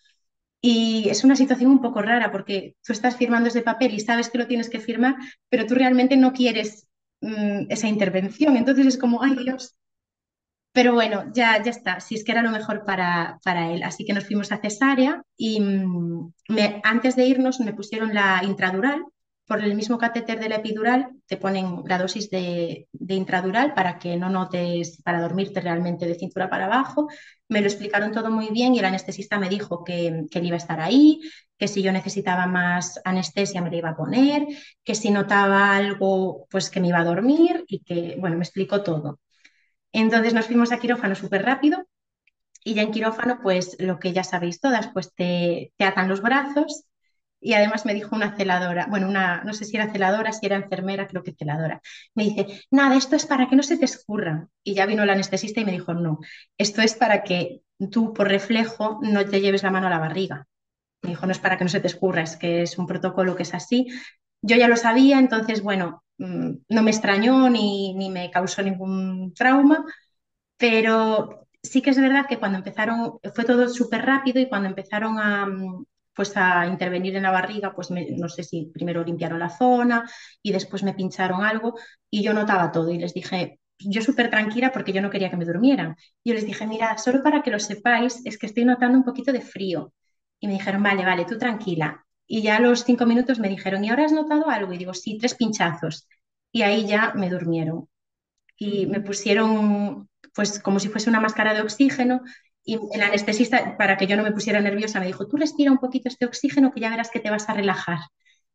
Y es una situación un poco rara porque tú estás firmando ese papel y sabes que lo tienes que firmar, pero tú realmente no quieres mm, esa intervención. Entonces es como, ay Dios, pero bueno, ya, ya está, si es que era lo mejor para, para él. Así que nos fuimos a cesárea y mm, me, antes de irnos me pusieron la intradural. Por el mismo catéter de la epidural te ponen la dosis de, de intradural para que no notes, para dormirte realmente de cintura para abajo. Me lo explicaron todo muy bien y el anestesista me dijo que, que él iba a estar ahí, que si yo necesitaba más anestesia me la iba a poner, que si notaba algo, pues que me iba a dormir y que, bueno, me explicó todo. Entonces nos fuimos a quirófano súper rápido y ya en quirófano, pues lo que ya sabéis todas, pues te, te atan los brazos y además me dijo una celadora, bueno, una, no sé si era celadora, si era enfermera, creo que celadora, me dice, nada, esto es para que no se te escurra. Y ya vino el anestesista y me dijo, no, esto es para que tú por reflejo no te lleves la mano a la barriga. Me dijo, no es para que no se te escurra, es que es un protocolo que es así. Yo ya lo sabía, entonces, bueno, no me extrañó ni, ni me causó ningún trauma, pero sí que es verdad que cuando empezaron, fue todo súper rápido y cuando empezaron a, mm, pues a intervenir en la barriga, pues no sé si primero limpiaron la zona y después me pincharon algo y yo notaba todo y les dije, yo súper tranquila porque yo no quería que me durmieran. Yo les dije, mira, solo para que lo sepáis, es que estoy notando un poquito de frío. Y me dijeron, vale, vale, tú tranquila. Y ya a los cinco minutos me dijeron, ¿y ahora has notado algo? Y digo, sí, tres pinchazos. Y ahí ya me durmieron. Y me pusieron, pues como si fuese una máscara de oxígeno. Y el anestesista, para que yo no me pusiera nerviosa, me dijo, tú respira un poquito este oxígeno que ya verás que te vas a relajar.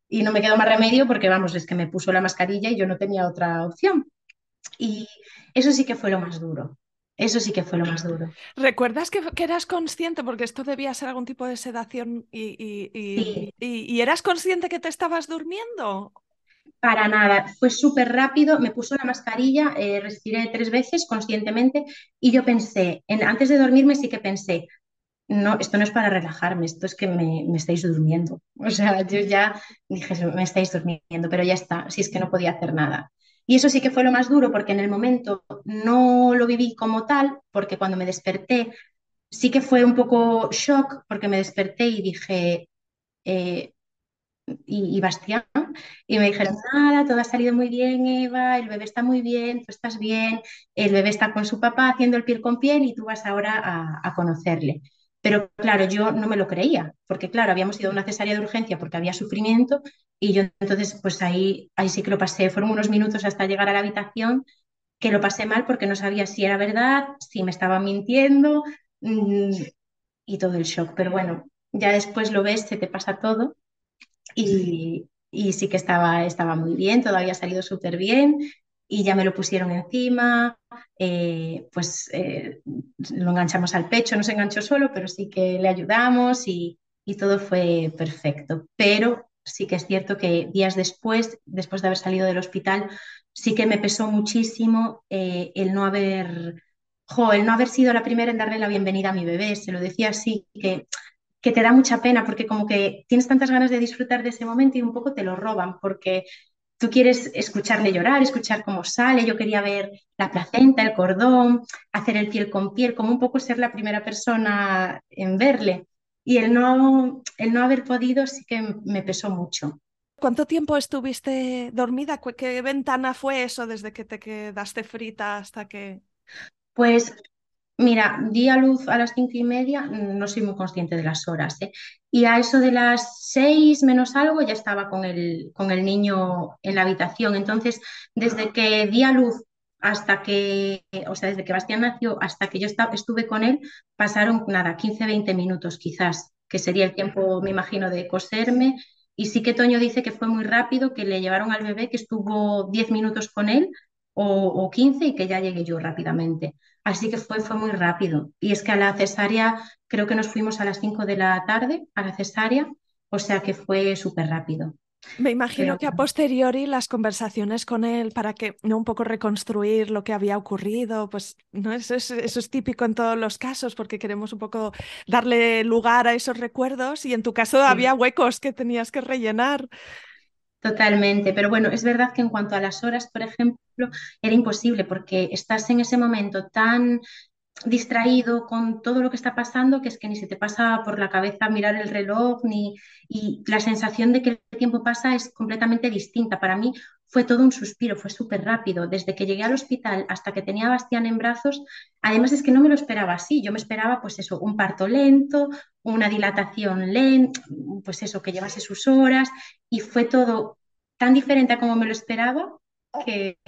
Y no me quedó más remedio porque, vamos, es que me puso la mascarilla y yo no tenía otra opción. Y eso sí que fue lo más duro. Eso sí que fue lo más duro. ¿Recuerdas que, eras consciente? Porque esto debía ser algún tipo de sedación y, y, eras consciente que te estabas durmiendo. Para nada, fue súper rápido, me puso la mascarilla, eh, respiré tres veces conscientemente y yo pensé, en, antes de dormirme sí que pensé, no, esto no es para relajarme, esto es que me, me, estáis durmiendo. O sea, yo ya dije, me estáis durmiendo, pero ya está, si es que no podía hacer nada. Y eso sí que fue lo más duro porque en el momento no lo viví como tal, porque cuando me desperté sí que fue un poco shock porque me desperté y dije, eh, y, Bastián, y me dijeron, nada, todo ha salido muy bien, Eva, el bebé está muy bien, tú estás bien, el bebé está con su papá haciendo el piel con piel y tú vas ahora a conocerle. Pero claro, yo no me lo creía, porque claro, habíamos ido a una cesárea de urgencia porque había sufrimiento y yo entonces pues ahí, ahí sí que lo pasé, fueron unos minutos hasta llegar a la habitación que lo pasé mal porque no sabía si era verdad, si me estaba mintiendo mmm, y todo el shock. Pero bueno, ya después lo ves, se te pasa todo y, y sí que estaba, estaba muy bien, todo había salido súper bien y ya me lo pusieron encima, eh, pues eh, lo enganchamos al pecho, no se enganchó solo, pero sí que le ayudamos y, y, todo fue perfecto. Pero sí que es cierto que días después, después de haber salido del hospital, sí que me pesó muchísimo eh, el no haber, jo, el no haber sido la primera en darle la bienvenida a mi bebé. Se lo decía así, que que te da mucha pena porque como que tienes tantas ganas de disfrutar de ese momento y un poco te lo roban porque tú quieres escucharle llorar, escuchar cómo sale, yo quería ver la placenta, el cordón, hacer el piel con piel, como un poco ser la primera persona en verle. Y el no, el no haber podido sí que me pesó mucho. ¿Cuánto tiempo estuviste dormida? ¿Qué ventana fue eso desde que te quedaste frita hasta que...? Pues Mira, di a luz a las cinco y media, no soy muy consciente de las horas, ¿eh? Y a eso de las seis menos algo ya estaba con el, con el niño en la habitación. Entonces, desde que di a luz hasta que, o sea, desde que Bastián nació hasta que yo estuve con él, pasaron nada, 15, 20 minutos quizás, que sería el tiempo, me imagino, de coserme. Y sí que Toño dice que fue muy rápido, que le llevaron al bebé, que estuvo 10 minutos con él o, o 15 y que ya llegué yo rápidamente. Así que fue, fue muy rápido. Y es que a la cesárea, creo que nos fuimos a las 5 de la tarde, a la cesárea, o sea que fue súper rápido. Me imagino que a posteriori las conversaciones con él para que no un poco reconstruir lo que había ocurrido, pues no eso es, eso es típico en todos los casos porque queremos un poco darle lugar a esos recuerdos y en tu caso sí. había huecos que tenías que rellenar. Totalmente, pero bueno, es verdad que en cuanto a las horas, por ejemplo, era imposible porque estás en ese momento tan distraído con todo lo que está pasando que es que ni se te pasa por la cabeza mirar el reloj ni y la sensación de que el tiempo pasa es completamente distinta. Para mí fue todo un suspiro, fue súper rápido. Desde que llegué al hospital hasta que tenía a Bastián en brazos, además es que no me lo esperaba así. Yo me esperaba pues eso, un parto lento, una dilatación lenta, pues eso, que llevase sus horas y fue todo tan diferente a como me lo esperaba que,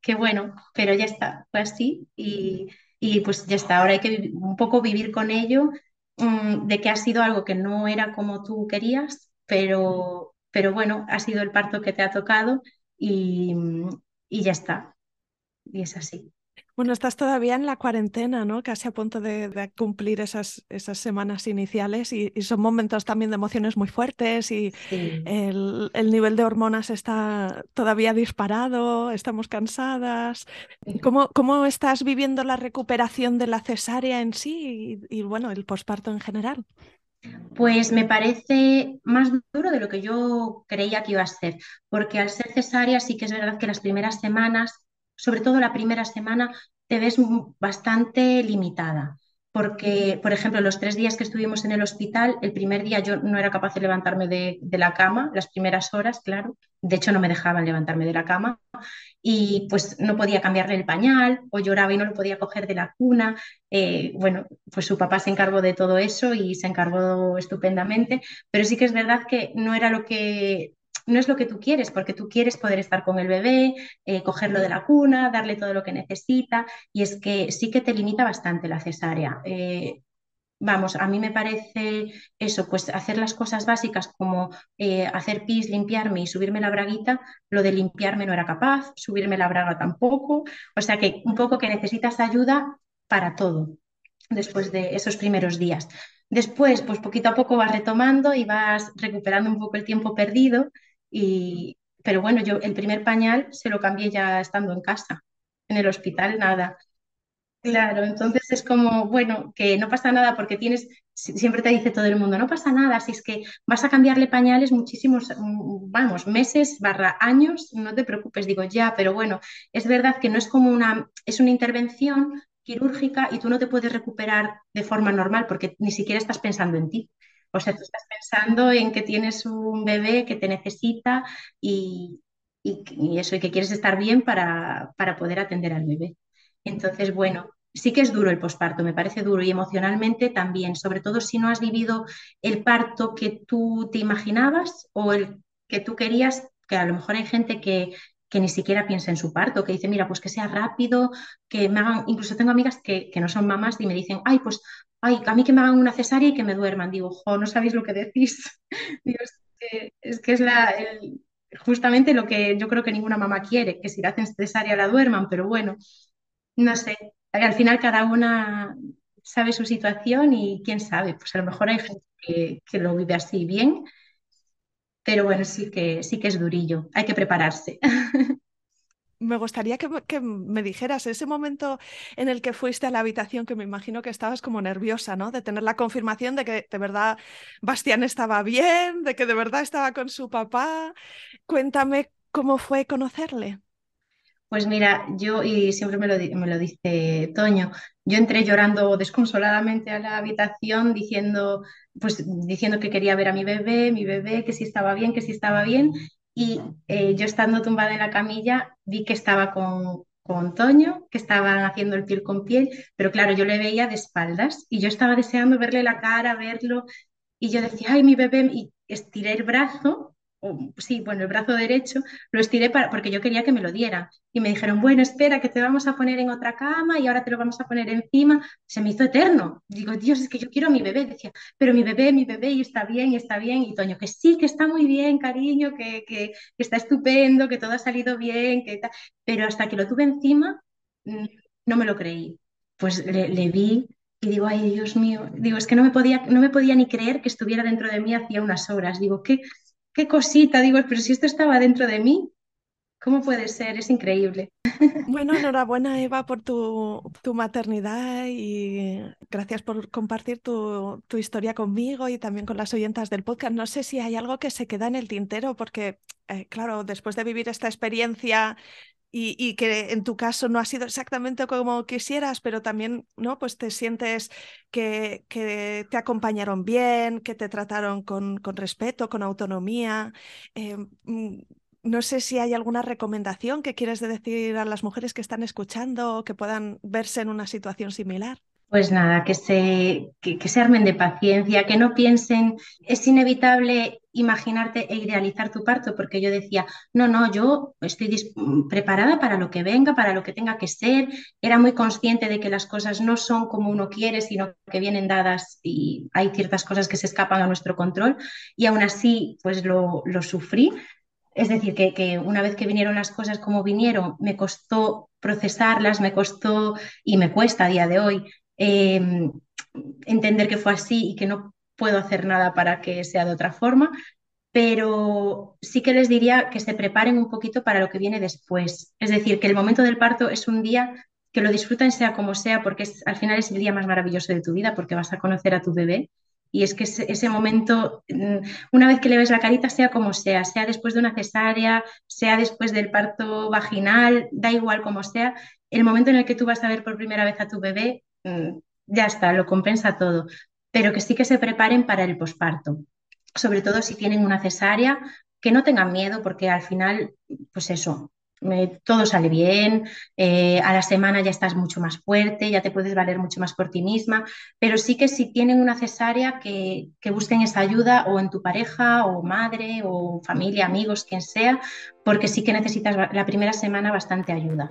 que bueno, pero ya está, fue así y, y, pues ya está, ahora hay que un poco vivir con ello, um, de que ha sido algo que no era como tú querías, pero, pero bueno, ha sido el parto que te ha tocado y, y ya está, y es así. Bueno, estás todavía en la cuarentena, ¿no? Casi a punto de, de cumplir esas, esas, semanas iniciales y, y, son momentos también de emociones muy fuertes y sí. el, el, nivel de hormonas está todavía disparado, estamos cansadas. ¿Cómo, cómo estás viviendo la recuperación de la cesárea en sí y, y bueno, el posparto en general? Pues me parece más duro de lo que yo creía que iba a ser, porque al ser cesárea sí que es verdad que las primeras semanas sobre todo la primera semana, te ves bastante limitada. Porque, por ejemplo, los tres días que estuvimos en el hospital, el primer día yo no era capaz de levantarme de, de, la cama, las primeras horas, claro. De hecho, no me dejaban levantarme de la cama. Y pues no podía cambiarle el pañal, o lloraba y no lo podía coger de la cuna. Eh, bueno, pues su papá se encargó de todo eso y se encargó estupendamente. Pero sí que es verdad que no era lo que no es lo que tú quieres, porque tú quieres poder estar con el bebé, eh, cogerlo de la cuna, darle todo lo que necesita, y es que sí que te limita bastante la cesárea. Eh, vamos, a mí me parece eso, pues hacer las cosas básicas como eh, hacer pis, limpiarme y subirme la braguita, lo de limpiarme no era capaz, subirme la braga tampoco, o sea que un poco que necesitas ayuda para todo después de esos primeros días. Después, pues poquito a poco vas retomando y vas recuperando un poco el tiempo perdido. Y, pero bueno, yo el primer pañal se lo cambié ya estando en casa. En el hospital nada. Claro, entonces es como, bueno, que no pasa nada porque tienes, siempre te dice todo el mundo, no pasa nada, si es que vas a cambiarle pañales muchísimos, mm, vamos, meses barra años, no te preocupes, digo ya, pero bueno, es verdad que no es como una, es una intervención quirúrgica y tú no te puedes recuperar de forma normal porque ni siquiera estás pensando en ti. O sea, tú estás pensando en que tienes un bebé que te necesita y, eso, y que quieres estar bien para, para poder atender al bebé. Entonces, bueno, sí que es duro el posparto, me parece duro y emocionalmente también, sobre todo si no has vivido el parto que tú te imaginabas o el que tú querías, que a lo mejor hay gente que, que ni siquiera piensa en su parto, que dice, mira, pues que sea rápido, que me hagan, incluso tengo amigas que, no son mamás y me dicen, ay, pues, ay, a mí que me hagan una cesárea y que me duerman. Digo, jo, no sabéis lo que decís. Digo, es que es, la, justamente lo que yo creo que ninguna mamá quiere, que si la hacen cesárea la duerman, pero bueno, no sé, al final cada una sabe su situación y quién sabe, pues a lo mejor hay gente que, lo vive así bien, pero bueno, sí que, sí que es durillo, hay que prepararse. Me gustaría que, que, me dijeras ese momento en el que fuiste a la habitación, que me imagino que estabas como nerviosa, ¿no? De tener la confirmación de que de verdad Bastián estaba bien, de que de verdad estaba con su papá. Cuéntame cómo fue conocerle. Pues mira, yo, y siempre me lo, me lo dice Toño, yo entré llorando desconsoladamente a la habitación diciendo, pues, diciendo que quería ver a mi bebé, mi bebé, que si estaba bien, que si estaba bien. Y eh, yo estando tumbada en la camilla vi que estaba con, con Toño, que estaban haciendo el piel con piel, pero claro, yo le veía de espaldas y yo estaba deseando verle la cara, verlo. Y yo decía, ay, mi bebé, y estiré el brazo sí, bueno, el brazo derecho, lo estiré para, porque yo quería que me lo diera. Y me dijeron, bueno, espera, que te vamos a poner en otra cama y ahora te lo vamos a poner encima. Se me hizo eterno. Digo, Dios, es que yo quiero a mi bebé. Decía, pero mi bebé, mi bebé, y está bien, y está bien. Y Toño, que sí, que está muy bien, cariño, que, que, está estupendo, que todo ha salido bien, que Pero hasta que lo tuve encima, mm, no me lo creí. Pues le, le vi y digo, ay, Dios mío, digo, es que no me podía, no me podía ni creer que estuviera dentro de mí hacía unas horas. Digo, ¿qué, qué cosita, digo, pero si esto estaba dentro de mí, ¿cómo puede ser? Es increíble. Bueno, enhorabuena Eva por tu, maternidad y gracias por compartir tu, historia conmigo y también con las oyentas del podcast. No sé si hay algo que se queda en el tintero porque, eh, claro, después de vivir esta experiencia y, que en tu caso no ha sido exactamente como quisieras, pero también ¿no? pues te sientes que, te acompañaron bien, que te trataron con, con respeto, con autonomía. Eh, mm, no sé si hay alguna recomendación que quieres decir a las mujeres que están escuchando o que puedan verse en una situación similar. Pues nada, que se, que, se armen de paciencia, que no piensen, es inevitable imaginarte e idealizar tu parto, porque yo decía, no, no, yo estoy preparada para lo que venga, para lo que tenga que ser, era muy consciente de que las cosas no son como uno quiere, sino que vienen dadas y hay ciertas cosas que se escapan a nuestro control y aún así pues lo, lo sufrí. Es decir, que, que una vez que vinieron las cosas como vinieron, me costó procesarlas, me costó y me cuesta a día de hoy Em, entender que fue así y que no puedo hacer nada para que sea de otra forma, pero sí que les diría que se preparen un poquito para lo que viene después. Es decir, que el momento del parto es un día que lo disfruten sea como sea, porque es, al final es el día más maravilloso de tu vida, porque vas a conocer a tu bebé. Y es que ese, momento, mm, una vez que le ves la carita, sea como sea, sea después de una cesárea, sea después del parto vaginal, da igual como sea, el momento en el que tú vas a ver por primera vez a tu bebé ya está, lo compensa todo, pero que sí que se preparen para el posparto, sobre todo si tienen una cesárea, que no tengan miedo porque al final, pues eso, todo sale bien, eh, a la semana ya estás mucho más fuerte, ya te puedes valer mucho más por ti misma, pero sí que si tienen una cesárea, que, que busquen esa ayuda o en tu pareja o madre o familia, amigos, quien sea, porque sí que necesitas la primera semana bastante ayuda.